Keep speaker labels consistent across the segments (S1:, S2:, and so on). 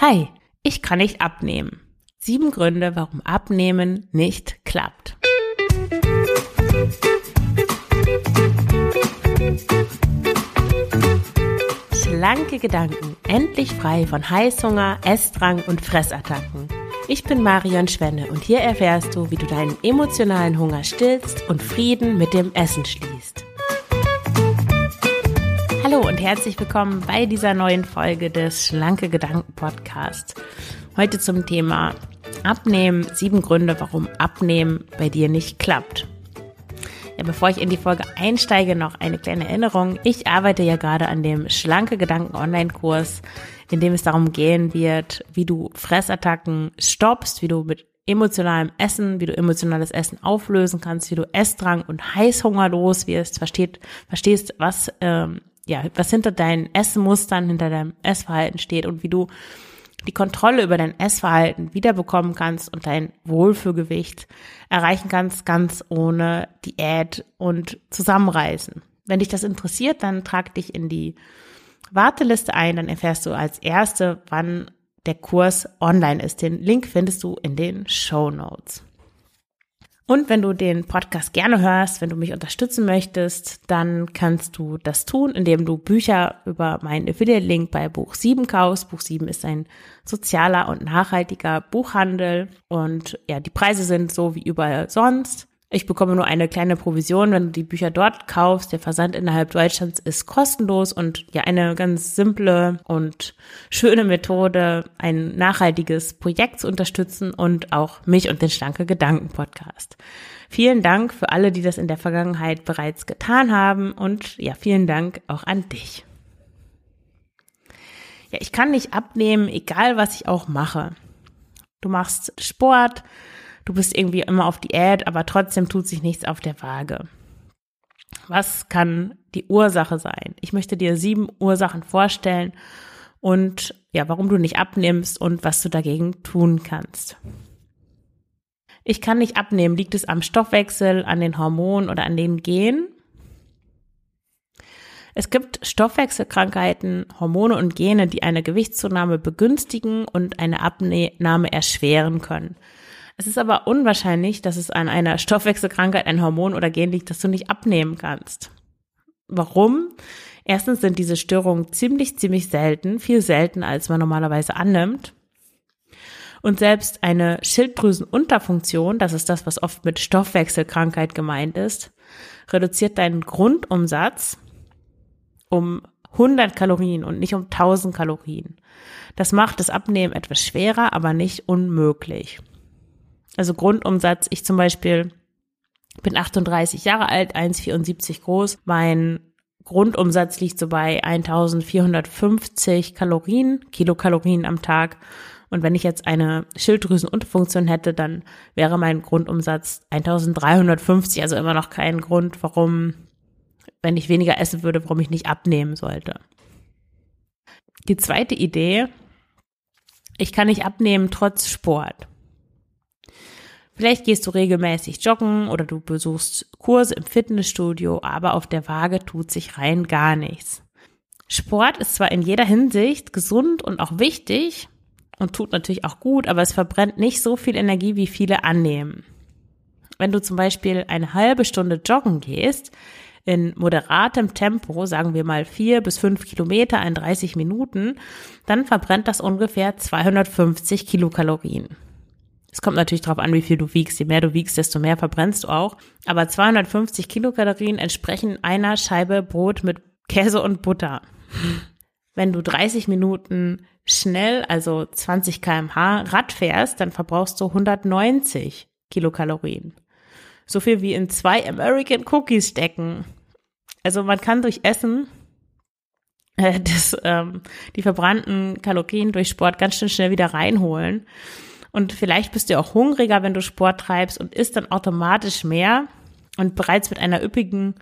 S1: Hi, ich kann nicht abnehmen. Sieben Gründe, warum Abnehmen nicht klappt. Schlanke Gedanken, endlich frei von Heißhunger, Essdrang und Fressattacken. Ich bin Marion Schwenne und hier erfährst du, wie du deinen emotionalen Hunger stillst und Frieden mit dem Essen schließt. Hallo und herzlich willkommen bei dieser neuen Folge des Schlanke Gedanken Podcast. Heute zum Thema Abnehmen, sieben Gründe, warum Abnehmen bei dir nicht klappt. Ja, bevor ich in die Folge einsteige, noch eine kleine Erinnerung. Ich arbeite ja gerade an dem Schlanke Gedanken Online-Kurs, in dem es darum gehen wird, wie du Fressattacken stoppst, wie du mit emotionalem Essen, wie du emotionales Essen auflösen kannst, wie du Essdrang und Heißhunger los wirst, versteht, verstehst, was ähm, ja, was hinter deinen Essmustern, hinter deinem Essverhalten steht und wie du die Kontrolle über dein Essverhalten wiederbekommen kannst und dein Wohlfühlgewicht erreichen kannst, ganz ohne Diät und Zusammenreißen. Wenn dich das interessiert, dann trag dich in die Warteliste ein, dann erfährst du als Erste, wann der Kurs online ist. Den Link findest du in den Show Notes. Und wenn du den Podcast gerne hörst, wenn du mich unterstützen möchtest, dann kannst du das tun, indem du Bücher über meinen Affiliate-Link bei Buch 7 kaufst. Buch 7 ist ein sozialer und nachhaltiger Buchhandel und ja, die Preise sind so wie überall sonst. Ich bekomme nur eine kleine Provision, wenn du die Bücher dort kaufst. Der Versand innerhalb Deutschlands ist kostenlos und ja eine ganz simple und schöne Methode, ein nachhaltiges Projekt zu unterstützen und auch mich und den Schlanke Gedanken Podcast. Vielen Dank für alle, die das in der Vergangenheit bereits getan haben und ja, vielen Dank auch an dich. Ja, ich kann nicht abnehmen, egal was ich auch mache. Du machst Sport, du bist irgendwie immer auf Diät, aber trotzdem tut sich nichts auf der Waage. Was kann die Ursache sein? Ich möchte dir sieben Ursachen vorstellen und ja, warum du nicht abnimmst und was du dagegen tun kannst. Ich kann nicht abnehmen. Liegt es am Stoffwechsel, an den Hormonen oder an den Genen? Es gibt Stoffwechselkrankheiten, Hormone und Gene, die eine Gewichtszunahme begünstigen und eine Abnahme erschweren können. Es ist aber unwahrscheinlich, dass es an einer Stoffwechselkrankheit, ein Hormon oder Gen liegt, das du nicht abnehmen kannst. Warum? Erstens sind diese Störungen ziemlich, ziemlich selten, viel seltener, als man normalerweise annimmt. Und selbst eine Schilddrüsenunterfunktion, das ist das, was oft mit Stoffwechselkrankheit gemeint ist, reduziert deinen Grundumsatz um 100 Kalorien und nicht um 1000 Kalorien. Das macht das Abnehmen etwas schwerer, aber nicht unmöglich. Also Grundumsatz, ich zum Beispiel bin 38 Jahre alt, 1,74 groß. Mein Grundumsatz liegt so bei 1450 Kalorien, Kilokalorien am Tag. Und wenn ich jetzt eine Schilddrüsenunterfunktion hätte, dann wäre mein Grundumsatz 1350, also immer noch kein Grund, warum, wenn ich weniger essen würde, warum ich nicht abnehmen sollte. Die zweite Idee, ich kann nicht abnehmen trotz Sport. Vielleicht gehst du regelmäßig joggen oder du besuchst Kurse im Fitnessstudio, aber auf der Waage tut sich rein gar nichts. Sport ist zwar in jeder Hinsicht gesund und auch wichtig und tut natürlich auch gut, aber es verbrennt nicht so viel Energie, wie viele annehmen. Wenn du zum Beispiel eine halbe Stunde joggen gehst, in moderatem Tempo, sagen wir mal vier bis fünf Kilometer in 30 Minuten, dann verbrennt das ungefähr 250 Kilokalorien. Es kommt natürlich darauf an, wie viel du wiegst. Je mehr du wiegst, desto mehr verbrennst du auch. Aber 250 Kilokalorien entsprechen einer Scheibe Brot mit Käse und Butter. Wenn du 30 Minuten schnell, also 20 kmh Rad fährst, dann verbrauchst du 190 Kilokalorien. So viel wie in zwei American Cookies stecken. Also man kann durch Essen äh, das, ähm, die verbrannten Kalorien durch Sport ganz schön schnell wieder reinholen. Und vielleicht bist du auch hungriger, wenn du Sport treibst und isst dann automatisch mehr. Und bereits mit einer üppigen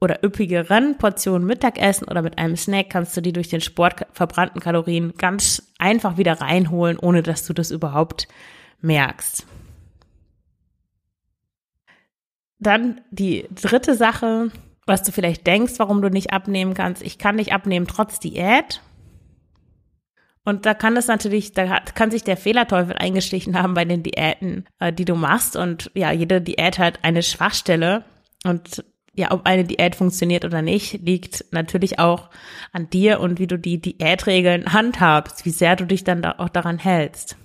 S1: oder üppigeren Portion Mittagessen oder mit einem Snack kannst du die durch den Sport verbrannten Kalorien ganz einfach wieder reinholen, ohne dass du das überhaupt merkst. Dann die dritte Sache, was du vielleicht denkst, warum du nicht abnehmen kannst. Ich kann nicht abnehmen trotz Diät. Und da kann es natürlich, da kann sich der Fehlerteufel eingeschlichen haben bei den Diäten, äh, die du machst. Und ja, jede Diät hat eine Schwachstelle. Und ja, ob eine Diät funktioniert oder nicht, liegt natürlich auch an dir und wie du die Diätregeln handhabst, wie sehr du dich dann da auch daran hältst.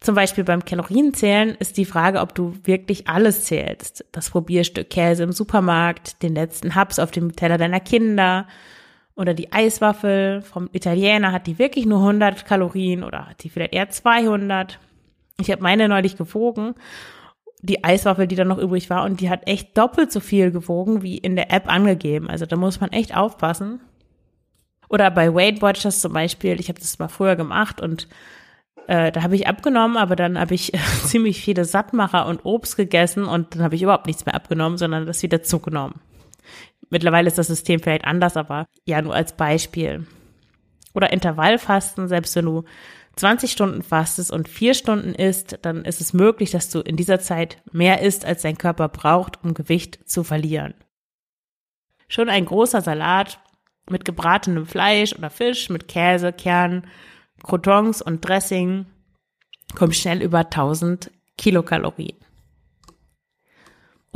S1: Zum Beispiel beim Kalorienzählen ist die Frage, ob du wirklich alles zählst. Das Probierstück Käse im Supermarkt, den letzten Hubs auf dem Teller deiner Kinder oder die Eiswaffel vom Italiener, hat die wirklich nur 100 Kalorien oder hat die vielleicht eher 200? Ich habe meine neulich gewogen, die Eiswaffel, die dann noch übrig war, und die hat echt doppelt so viel gewogen wie in der App angegeben. Also da muss man echt aufpassen. Oder bei Weight Watchers zum Beispiel, ich habe das mal früher gemacht und äh, da habe ich abgenommen, aber dann habe ich ziemlich viele Sattmacher und Obst gegessen und dann habe ich überhaupt nichts mehr abgenommen, sondern das wieder zugenommen. Mittlerweile ist das System vielleicht anders, aber ja, nur als Beispiel. Oder Intervallfasten, selbst wenn du 20 Stunden fastest und vier Stunden isst, dann ist es möglich, dass du in dieser Zeit mehr isst, als dein Körper braucht, um Gewicht zu verlieren. Schon ein großer Salat mit gebratenem Fleisch oder Fisch, mit Käse, Kernen, Croutons und Dressing kommt schnell über 1000 Kilokalorien.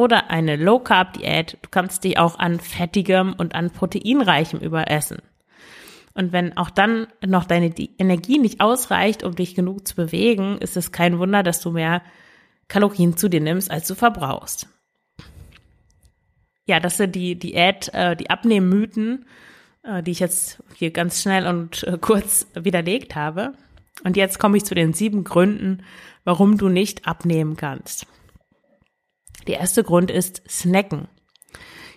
S1: Oder eine Low Carb Diät. Du kannst dich auch an fettigem und an proteinreichem überessen. Und wenn auch dann noch deine Energie nicht ausreicht, um dich genug zu bewegen, ist es kein Wunder, dass du mehr Kalorien zu dir nimmst, als du verbrauchst. Ja, das sind die Diät, äh, die Abnehmmythen, äh, die ich jetzt hier ganz schnell und äh, kurz widerlegt habe. Und jetzt komme ich zu den sieben Gründen, warum du nicht abnehmen kannst. Der erste Grund ist Snacken.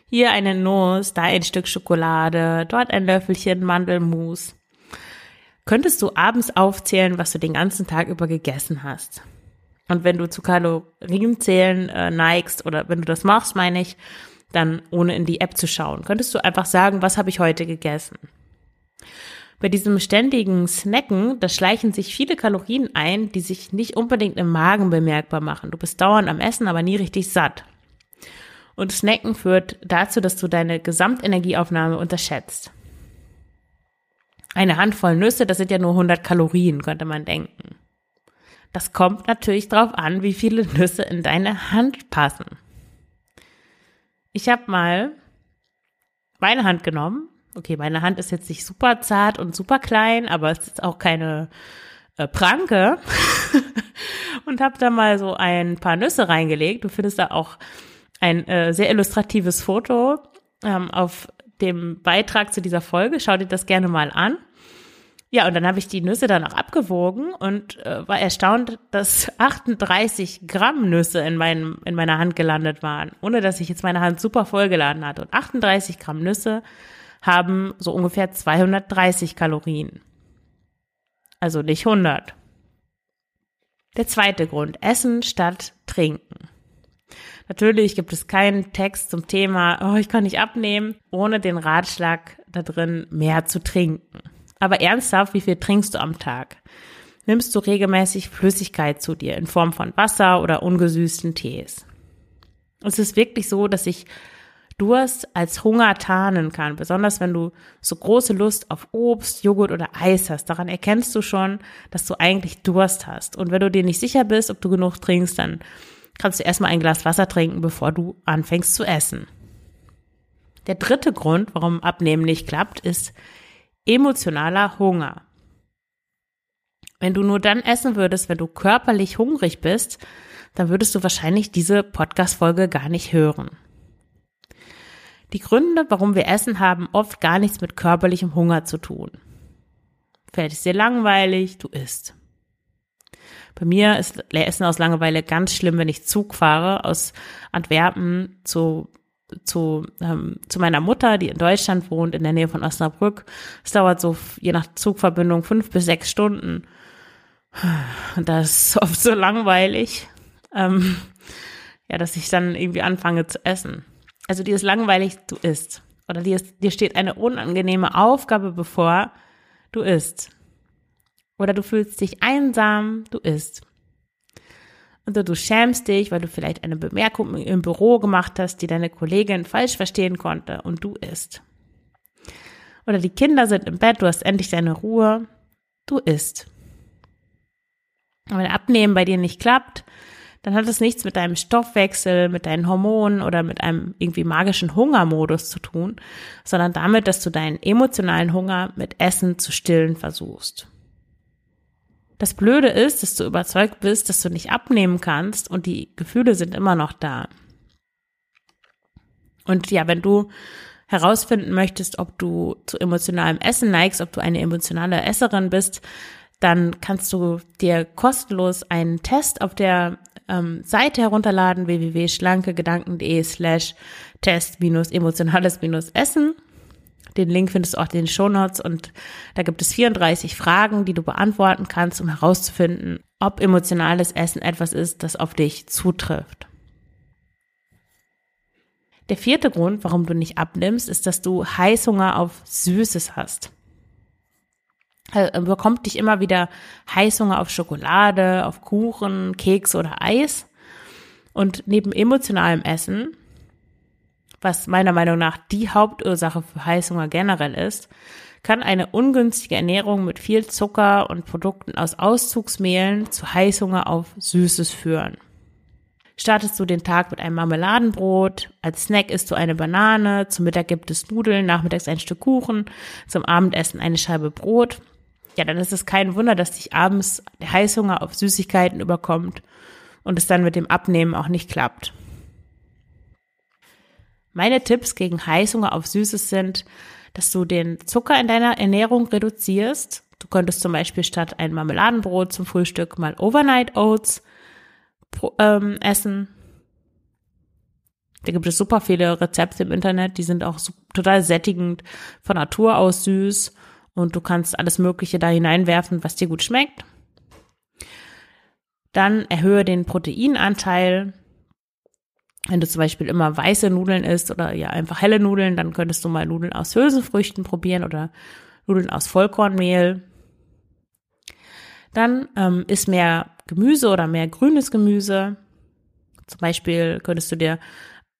S1: Hier eine Nuss, da ein Stück Schokolade, dort ein Löffelchen Mandelmus. Könntest du abends aufzählen, was du den ganzen Tag über gegessen hast? Und wenn du zu Kalorienzählen äh, neigst oder wenn du das machst, meine ich, dann ohne in die App zu schauen, könntest du einfach sagen, was habe ich heute gegessen? Bei diesem ständigen Snacken, da schleichen sich viele Kalorien ein, die sich nicht unbedingt im Magen bemerkbar machen. Du bist dauernd am Essen, aber nie richtig satt. Und Snacken führt dazu, dass du deine Gesamtenergieaufnahme unterschätzt. Eine Handvoll Nüsse, das sind ja nur 100 Kalorien, könnte man denken. Das kommt natürlich darauf an, wie viele Nüsse in deine Hand passen. Ich habe mal meine Hand genommen okay, meine Hand ist jetzt nicht super zart und super klein, aber es ist auch keine äh, Pranke. und habe da mal so ein paar Nüsse reingelegt. Du findest da auch ein äh, sehr illustratives Foto ähm, auf dem Beitrag zu dieser Folge. Schau dir das gerne mal an. Ja, und dann habe ich die Nüsse dann auch abgewogen und äh, war erstaunt, dass 38 Gramm Nüsse in, meinem, in meiner Hand gelandet waren, ohne dass ich jetzt meine Hand super vollgeladen hatte. Und 38 Gramm Nüsse haben so ungefähr 230 Kalorien. Also nicht 100. Der zweite Grund, Essen statt Trinken. Natürlich gibt es keinen Text zum Thema, oh, ich kann nicht abnehmen, ohne den Ratschlag da drin, mehr zu trinken. Aber ernsthaft, wie viel trinkst du am Tag? Nimmst du regelmäßig Flüssigkeit zu dir in Form von Wasser oder ungesüßten Tees? Es ist wirklich so, dass ich Durst als Hunger tarnen kann, besonders wenn du so große Lust auf Obst, Joghurt oder Eis hast. Daran erkennst du schon, dass du eigentlich Durst hast. Und wenn du dir nicht sicher bist, ob du genug trinkst, dann kannst du erstmal ein Glas Wasser trinken, bevor du anfängst zu essen. Der dritte Grund, warum Abnehmen nicht klappt, ist emotionaler Hunger. Wenn du nur dann essen würdest, wenn du körperlich hungrig bist, dann würdest du wahrscheinlich diese Podcast-Folge gar nicht hören. Die Gründe, warum wir essen, haben oft gar nichts mit körperlichem Hunger zu tun. Fällt es dir langweilig, du isst. Bei mir ist Essen aus Langeweile ganz schlimm, wenn ich Zug fahre aus Antwerpen zu zu, ähm, zu meiner Mutter, die in Deutschland wohnt, in der Nähe von Osnabrück. Es dauert so, je nach Zugverbindung, fünf bis sechs Stunden. Und das ist oft so langweilig, ähm, ja, dass ich dann irgendwie anfange zu essen also dir ist langweilig, du isst. Oder dir, ist, dir steht eine unangenehme Aufgabe bevor, du isst. Oder du fühlst dich einsam, du isst. Oder du schämst dich, weil du vielleicht eine Bemerkung im Büro gemacht hast, die deine Kollegin falsch verstehen konnte und du isst. Oder die Kinder sind im Bett, du hast endlich deine Ruhe, du isst. Und wenn Abnehmen bei dir nicht klappt, dann hat es nichts mit deinem Stoffwechsel, mit deinen Hormonen oder mit einem irgendwie magischen Hungermodus zu tun, sondern damit, dass du deinen emotionalen Hunger mit Essen zu stillen versuchst. Das Blöde ist, dass du überzeugt bist, dass du nicht abnehmen kannst und die Gefühle sind immer noch da. Und ja, wenn du herausfinden möchtest, ob du zu emotionalem Essen neigst, ob du eine emotionale Esserin bist, dann kannst du dir kostenlos einen Test auf der ähm, Seite herunterladen, www.schlankegedanken.de slash test emotionales essen. Den Link findest du auch in den Shownotes und da gibt es 34 Fragen, die du beantworten kannst, um herauszufinden, ob emotionales Essen etwas ist, das auf dich zutrifft. Der vierte Grund, warum du nicht abnimmst, ist, dass du Heißhunger auf Süßes hast. Also, bekommt dich immer wieder Heißhunger auf Schokolade, auf Kuchen, Keks oder Eis. Und neben emotionalem Essen, was meiner Meinung nach die Hauptursache für Heißhunger generell ist, kann eine ungünstige Ernährung mit viel Zucker und Produkten aus Auszugsmehlen zu Heißhunger auf Süßes führen. Startest du den Tag mit einem Marmeladenbrot, als Snack isst du eine Banane, zum Mittag gibt es Nudeln, nachmittags ein Stück Kuchen, zum Abendessen eine Scheibe Brot. Ja, dann ist es kein Wunder, dass dich abends der Heißhunger auf Süßigkeiten überkommt und es dann mit dem Abnehmen auch nicht klappt. Meine Tipps gegen Heißhunger auf Süßes sind, dass du den Zucker in deiner Ernährung reduzierst. Du könntest zum Beispiel statt ein Marmeladenbrot zum Frühstück mal Overnight Oats ähm, essen. Da gibt es super viele Rezepte im Internet, die sind auch total sättigend, von Natur aus süß und du kannst alles Mögliche da hineinwerfen, was dir gut schmeckt. Dann erhöhe den Proteinanteil. Wenn du zum Beispiel immer weiße Nudeln isst oder ja einfach helle Nudeln, dann könntest du mal Nudeln aus Hülsenfrüchten probieren oder Nudeln aus Vollkornmehl. Dann ähm, isst mehr Gemüse oder mehr grünes Gemüse. Zum Beispiel könntest du dir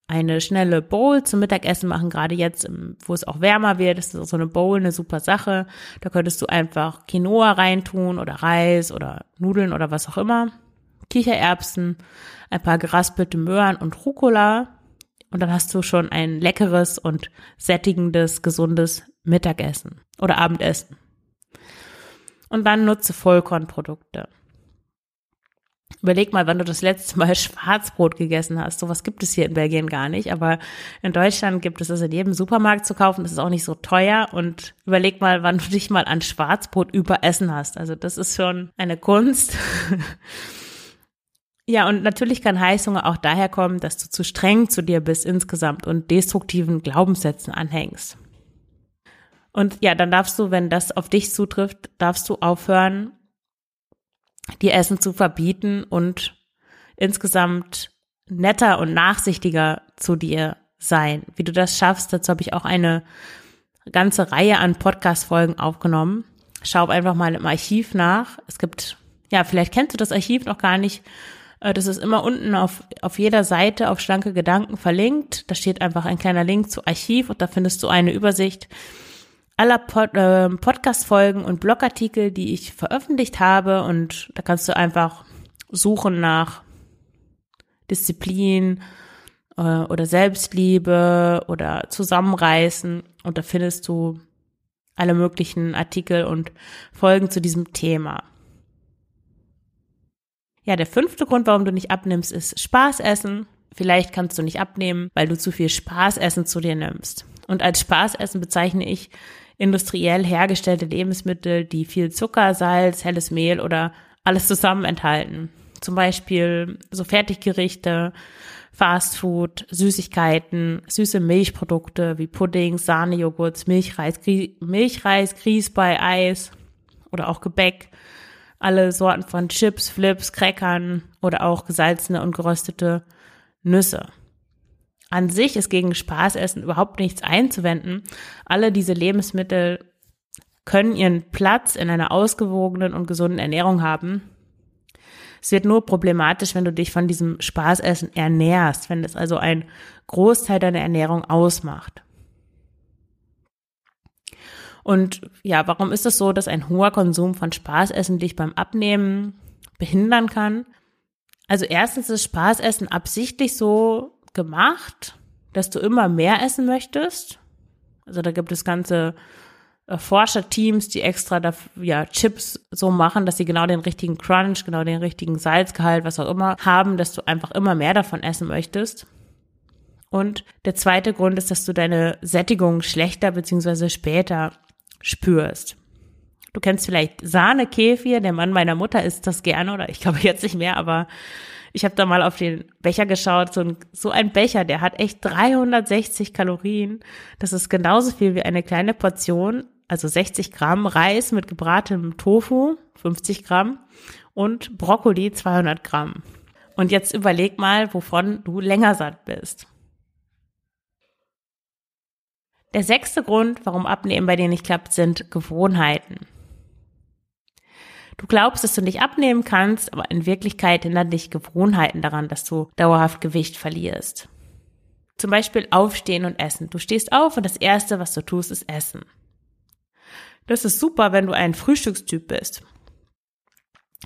S1: eine schnelle Bowl zum Mittagessen machen, gerade jetzt, wo es auch wärmer wird, ist so eine Bowl eine super Sache. Da könntest du einfach Quinoa reintun oder Reis oder Nudeln oder was auch immer. Kichererbsen, ein paar geraspelte Möhren und Rucola. Und dann hast du schon ein leckeres und sättigendes, gesundes Mittagessen oder Abendessen. Und dann nutze Vollkornprodukte. Überleg mal, wann du das letzte Mal Schwarzbrot gegessen hast. Sowas gibt es hier in Belgien gar nicht, aber in Deutschland gibt es das in jedem Supermarkt zu kaufen. Das ist auch nicht so teuer und überleg mal, wann du dich mal an Schwarzbrot überessen hast. Also das ist schon eine Kunst. ja, und natürlich kann Heißhunger auch daher kommen, dass du zu streng zu dir bist insgesamt und destruktiven Glaubenssätzen anhängst. Und ja, dann darfst du, wenn das auf dich zutrifft, darfst du aufhören, dir Essen zu verbieten und insgesamt netter und nachsichtiger zu dir sein. Wie du das schaffst, dazu habe ich auch eine ganze Reihe an Podcast-Folgen aufgenommen. Schau einfach mal im Archiv nach. Es gibt, ja, vielleicht kennst du das Archiv noch gar nicht. Äh, das ist immer unten auf, auf jeder Seite auf schlanke Gedanken verlinkt. Da steht einfach ein kleiner Link zu Archiv und da findest du eine Übersicht aller Pod, äh, Podcast-Folgen und Blogartikel, die ich veröffentlicht habe. Und da kannst du einfach suchen nach Disziplin äh, oder Selbstliebe oder Zusammenreißen. Und da findest du alle möglichen Artikel und Folgen zu diesem Thema. Ja, der fünfte Grund, warum du nicht abnimmst, ist Spaß essen. Vielleicht kannst du nicht abnehmen, weil du zu viel Spaßessen zu dir nimmst. Und als Spaßessen bezeichne ich industriell hergestellte Lebensmittel, die viel Zucker, Salz, helles Mehl oder alles zusammen enthalten. Zum Beispiel so Fertiggerichte, Fastfood, Süßigkeiten, süße Milchprodukte wie Puddings, Sahnejoghurts, Milchreis, Grie Milchreis, Grieß bei Eis oder auch Gebäck, alle Sorten von Chips, Flips, Crackern oder auch gesalzene und geröstete Nüsse. An sich ist gegen Spaßessen überhaupt nichts einzuwenden. Alle diese Lebensmittel können ihren Platz in einer ausgewogenen und gesunden Ernährung haben. Es wird nur problematisch, wenn du dich von diesem Spaßessen ernährst, wenn es also ein Großteil deiner Ernährung ausmacht. Und ja, warum ist es so, dass ein hoher Konsum von Spaßessen dich beim Abnehmen behindern kann? Also erstens ist Spaßessen absichtlich so gemacht, dass du immer mehr essen möchtest. Also da gibt es ganze äh, Forscherteams, die extra da, ja, Chips so machen, dass sie genau den richtigen Crunch, genau den richtigen Salzgehalt, was auch immer haben, dass du einfach immer mehr davon essen möchtest. Und der zweite Grund ist, dass du deine Sättigung schlechter beziehungsweise später spürst. Du kennst vielleicht Sahne-Kefir, der Mann meiner Mutter isst das gerne oder ich glaube jetzt nicht mehr, aber ich habe da mal auf den Becher geschaut, so ein, so ein Becher, der hat echt 360 Kalorien. Das ist genauso viel wie eine kleine Portion, also 60 Gramm Reis mit gebratenem Tofu, 50 Gramm und Brokkoli 200 Gramm. Und jetzt überleg mal, wovon du länger satt bist. Der sechste Grund, warum Abnehmen bei dir nicht klappt, sind Gewohnheiten. Du glaubst, dass du nicht abnehmen kannst, aber in Wirklichkeit hindern dich Gewohnheiten daran, dass du dauerhaft Gewicht verlierst. Zum Beispiel aufstehen und essen. Du stehst auf und das Erste, was du tust, ist essen. Das ist super, wenn du ein Frühstückstyp bist.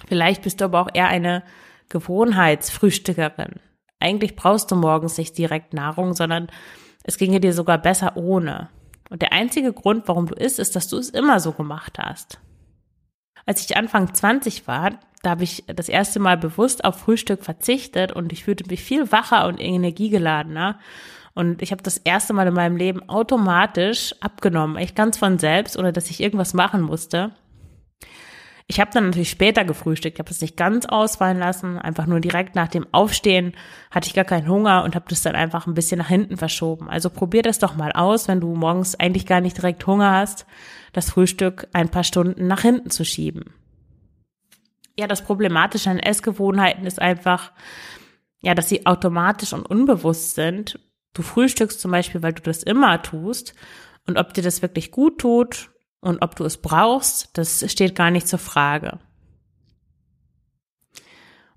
S1: Vielleicht bist du aber auch eher eine Gewohnheitsfrühstückerin. Eigentlich brauchst du morgens nicht direkt Nahrung, sondern es ginge dir sogar besser ohne. Und der einzige Grund, warum du isst, ist, dass du es immer so gemacht hast. Als ich Anfang 20 war, da habe ich das erste Mal bewusst auf Frühstück verzichtet und ich fühlte mich viel wacher und energiegeladener. Und ich habe das erste Mal in meinem Leben automatisch abgenommen, echt ganz von selbst, ohne dass ich irgendwas machen musste. Ich habe dann natürlich später gefrühstückt, habe es nicht ganz ausfallen lassen, einfach nur direkt nach dem Aufstehen hatte ich gar keinen Hunger und habe das dann einfach ein bisschen nach hinten verschoben. Also probier das doch mal aus, wenn du morgens eigentlich gar nicht direkt Hunger hast, das Frühstück ein paar Stunden nach hinten zu schieben. Ja, das Problematische an Essgewohnheiten ist einfach, ja, dass sie automatisch und unbewusst sind. Du frühstückst zum Beispiel, weil du das immer tust. Und ob dir das wirklich gut tut und ob du es brauchst, das steht gar nicht zur Frage.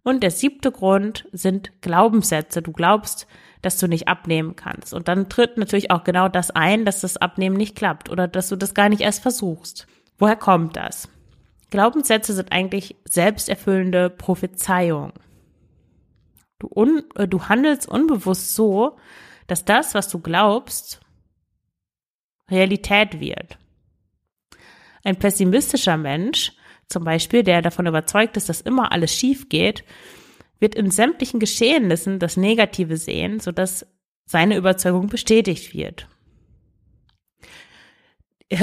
S1: Und der siebte Grund sind Glaubenssätze. Du glaubst, dass du nicht abnehmen kannst. Und dann tritt natürlich auch genau das ein, dass das Abnehmen nicht klappt oder dass du das gar nicht erst versuchst. Woher kommt das? Glaubenssätze sind eigentlich selbsterfüllende Prophezeiungen. Du, un, äh, du handelst unbewusst so, dass das, was du glaubst, Realität wird. Ein pessimistischer Mensch, zum Beispiel, der davon überzeugt ist, dass immer alles schief geht, wird in sämtlichen Geschehnissen das Negative sehen, sodass seine Überzeugung bestätigt wird.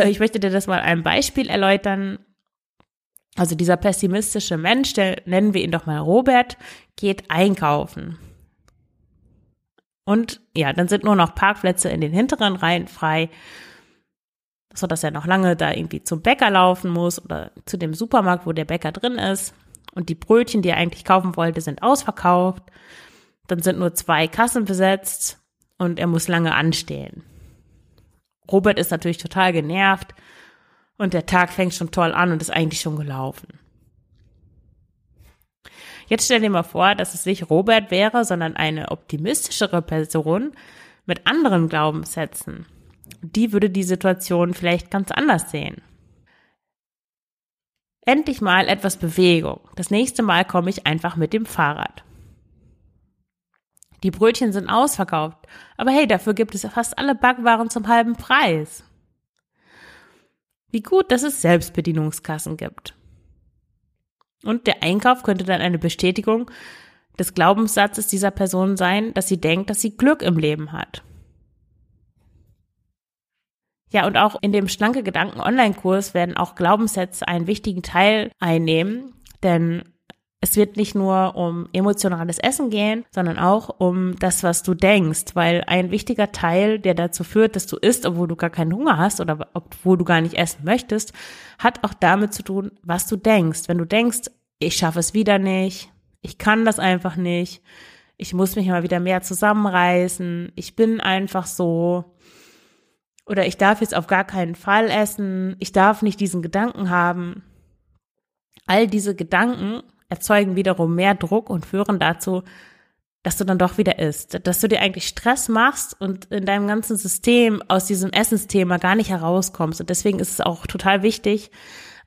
S1: Ich möchte dir das mal ein Beispiel erläutern. Also dieser pessimistische Mensch, der nennen wir ihn doch mal Robert, geht einkaufen. Und ja, dann sind nur noch Parkplätze in den hinteren Reihen frei so dass er noch lange da irgendwie zum Bäcker laufen muss oder zu dem Supermarkt, wo der Bäcker drin ist. Und die Brötchen, die er eigentlich kaufen wollte, sind ausverkauft. Dann sind nur zwei Kassen besetzt und er muss lange anstehen. Robert ist natürlich total genervt und der Tag fängt schon toll an und ist eigentlich schon gelaufen. Jetzt stell dir mal vor, dass es nicht Robert wäre, sondern eine optimistischere Person mit anderen Glaubenssätzen die würde die Situation vielleicht ganz anders sehen. Endlich mal etwas Bewegung. Das nächste Mal komme ich einfach mit dem Fahrrad. Die Brötchen sind ausverkauft, aber hey, dafür gibt es fast alle Backwaren zum halben Preis. Wie gut, dass es Selbstbedienungskassen gibt. Und der Einkauf könnte dann eine Bestätigung des Glaubenssatzes dieser Person sein, dass sie denkt, dass sie Glück im Leben hat. Ja, und auch in dem Schlanke Gedanken Online-Kurs werden auch Glaubenssätze einen wichtigen Teil einnehmen, denn es wird nicht nur um emotionales Essen gehen, sondern auch um das, was du denkst, weil ein wichtiger Teil, der dazu führt, dass du isst, obwohl du gar keinen Hunger hast oder obwohl du gar nicht essen möchtest, hat auch damit zu tun, was du denkst. Wenn du denkst, ich schaffe es wieder nicht, ich kann das einfach nicht, ich muss mich mal wieder mehr zusammenreißen, ich bin einfach so, oder ich darf jetzt auf gar keinen Fall essen, ich darf nicht diesen Gedanken haben. All diese Gedanken erzeugen wiederum mehr Druck und führen dazu, dass du dann doch wieder isst, dass du dir eigentlich Stress machst und in deinem ganzen System aus diesem Essensthema gar nicht herauskommst. Und deswegen ist es auch total wichtig,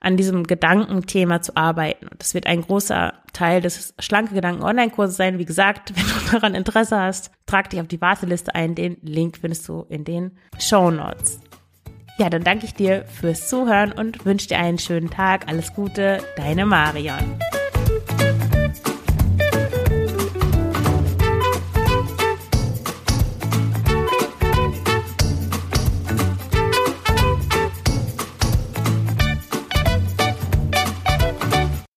S1: an diesem Gedankenthema zu arbeiten. Das wird ein großer Teil des Schlanke Gedanken Online-Kurses sein. Wie gesagt, wenn du daran Interesse hast, trag dich auf die Warteliste ein. Den Link findest du in den Show Notes. Ja, dann danke ich dir fürs Zuhören und wünsche dir einen schönen Tag. Alles Gute, deine Marion.